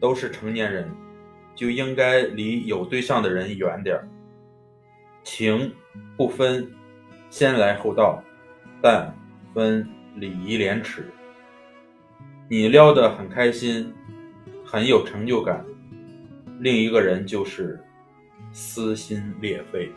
都是成年人，就应该离有对象的人远点儿。情不分先来后到，但分礼仪廉耻。你撩得很开心，很有成就感，另一个人就是撕心裂肺。